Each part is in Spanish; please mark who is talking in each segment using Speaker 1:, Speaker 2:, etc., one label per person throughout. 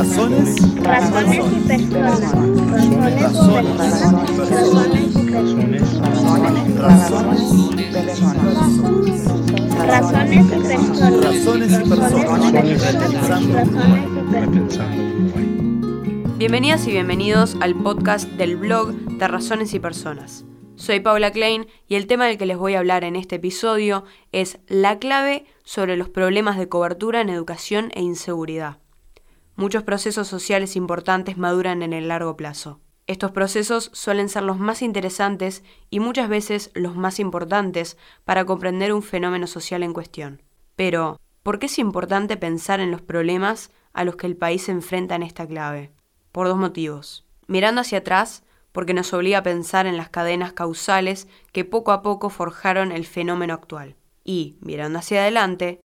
Speaker 1: Razones,
Speaker 2: Razones y personas. Razones,
Speaker 1: razones,
Speaker 2: Razones y personas.
Speaker 1: razones y personas.
Speaker 2: Razones y personas.
Speaker 3: Bienvenidas y bienvenidos al podcast del blog de Razones y Personas. Soy Paula Klein y el tema del que les voy a hablar en este episodio es la clave sobre los problemas de cobertura en educación e inseguridad. Muchos procesos sociales importantes maduran en el largo plazo. Estos procesos suelen ser los más interesantes y muchas veces los más importantes para comprender un fenómeno social en cuestión. Pero, ¿por qué es importante pensar en los problemas a los que el país se enfrenta en esta clave? Por dos motivos. Mirando hacia atrás, porque nos obliga a pensar en las cadenas causales que poco a poco forjaron el fenómeno actual. Y, mirando hacia adelante,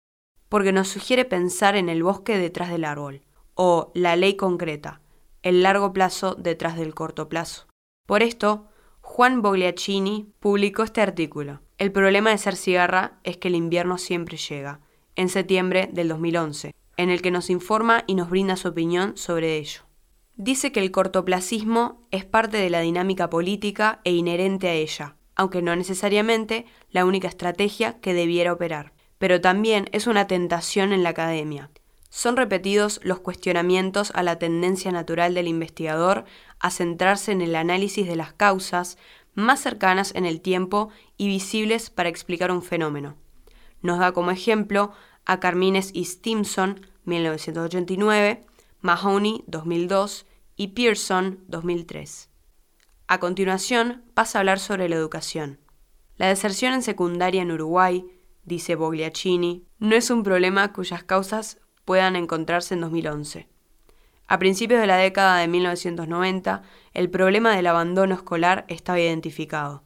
Speaker 3: porque nos sugiere pensar en el bosque detrás del árbol, o la ley concreta, el largo plazo detrás del corto plazo. Por esto, Juan Bogliacini publicó este artículo. El problema de ser cigarra es que el invierno siempre llega, en septiembre del 2011, en el que nos informa y nos brinda su opinión sobre ello. Dice que el cortoplacismo es parte de la dinámica política e inherente a ella, aunque no necesariamente la única estrategia que debiera operar. Pero también es una tentación en la academia. Son repetidos los cuestionamientos a la tendencia natural del investigador a centrarse en el análisis de las causas más cercanas en el tiempo y visibles para explicar un fenómeno. Nos da como ejemplo a Carmines y Stimson, 1989, Mahoney, 2002, y Pearson, 2003. A continuación, pasa a hablar sobre la educación. La deserción en secundaria en Uruguay, dice Bogliacini, no es un problema cuyas causas puedan encontrarse en 2011. A principios de la década de 1990, el problema del abandono escolar estaba identificado.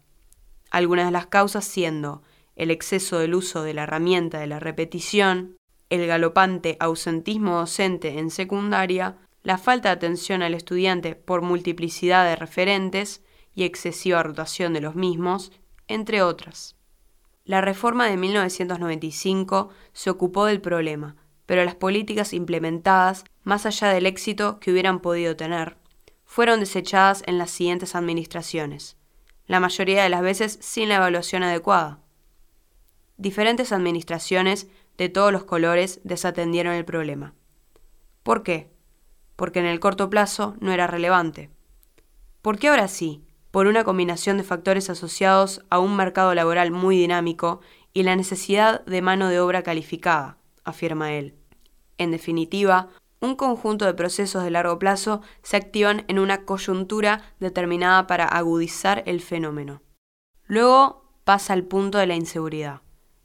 Speaker 3: Algunas de las causas siendo el exceso del uso de la herramienta de la repetición, el galopante ausentismo docente en secundaria, la falta de atención al estudiante por multiplicidad de referentes y excesiva rotación de los mismos, entre otras. La reforma de 1995 se ocupó del problema, pero las políticas implementadas, más allá del éxito que hubieran podido tener, fueron desechadas en las siguientes administraciones, la mayoría de las veces sin la evaluación adecuada. Diferentes administraciones de todos los colores desatendieron el problema. ¿Por qué? Porque en el corto plazo no era relevante. ¿Por qué ahora sí? Por una combinación de factores asociados a un mercado laboral muy dinámico y la necesidad de mano de obra calificada, afirma él. En definitiva, un conjunto de procesos de largo plazo se activan en una coyuntura determinada para agudizar el fenómeno. Luego pasa al punto de la inseguridad.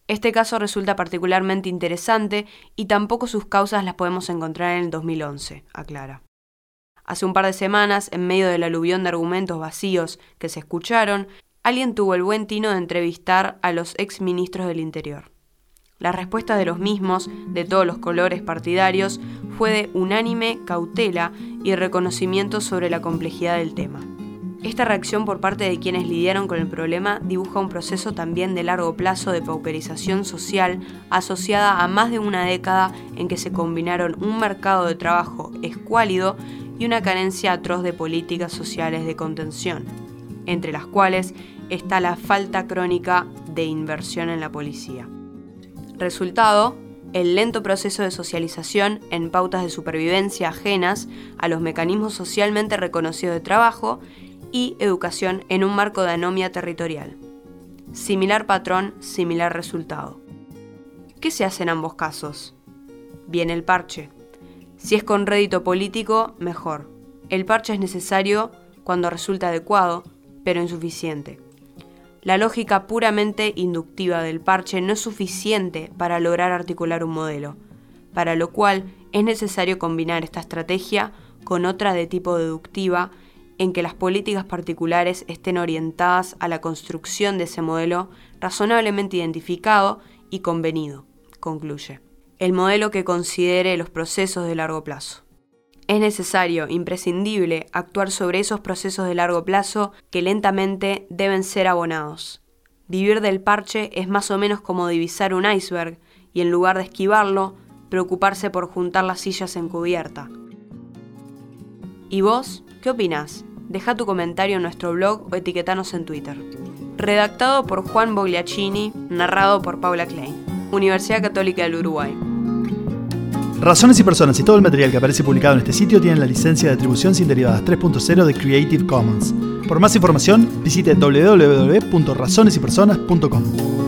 Speaker 3: Este caso resulta particularmente interesante y tampoco sus causas las podemos encontrar en el 2011, aclara. Hace un par de semanas, en medio del aluvión de argumentos vacíos que se escucharon, alguien tuvo el buen tino de entrevistar a los ex ministros del Interior. La respuesta de los mismos, de todos los colores partidarios, fue de unánime cautela y reconocimiento sobre la complejidad del tema. Esta reacción por parte de quienes lidiaron con el problema dibuja un proceso también de largo plazo de pauperización social asociada a más de una década en que se combinaron un mercado de trabajo escuálido y una carencia atroz de políticas sociales de contención, entre las cuales está la falta crónica de inversión en la policía. Resultado, el lento proceso de socialización en pautas de supervivencia ajenas a los mecanismos socialmente reconocidos de trabajo y educación en un marco de anomia territorial. Similar patrón, similar resultado. ¿Qué se hace en ambos casos? Viene el parche. Si es con rédito político, mejor. El parche es necesario cuando resulta adecuado, pero insuficiente. La lógica puramente inductiva del parche no es suficiente para lograr articular un modelo, para lo cual es necesario combinar esta estrategia con otra de tipo deductiva en que las políticas particulares estén orientadas a la construcción de ese modelo razonablemente identificado y convenido, concluye. El modelo que considere los procesos de largo plazo. Es necesario, imprescindible, actuar sobre esos procesos de largo plazo que lentamente deben ser abonados. Vivir del parche es más o menos como divisar un iceberg y en lugar de esquivarlo, preocuparse por juntar las sillas en cubierta. ¿Y vos? ¿Qué opinás? Deja tu comentario en nuestro blog o etiquetanos en Twitter. Redactado por Juan Bogliacini, narrado por Paula Klein. Universidad Católica del Uruguay.
Speaker 4: Razones y personas y todo el material que aparece publicado en este sitio tienen la licencia de atribución sin derivadas 3.0 de Creative Commons. Por más información, visite www.razonesypersonas.com.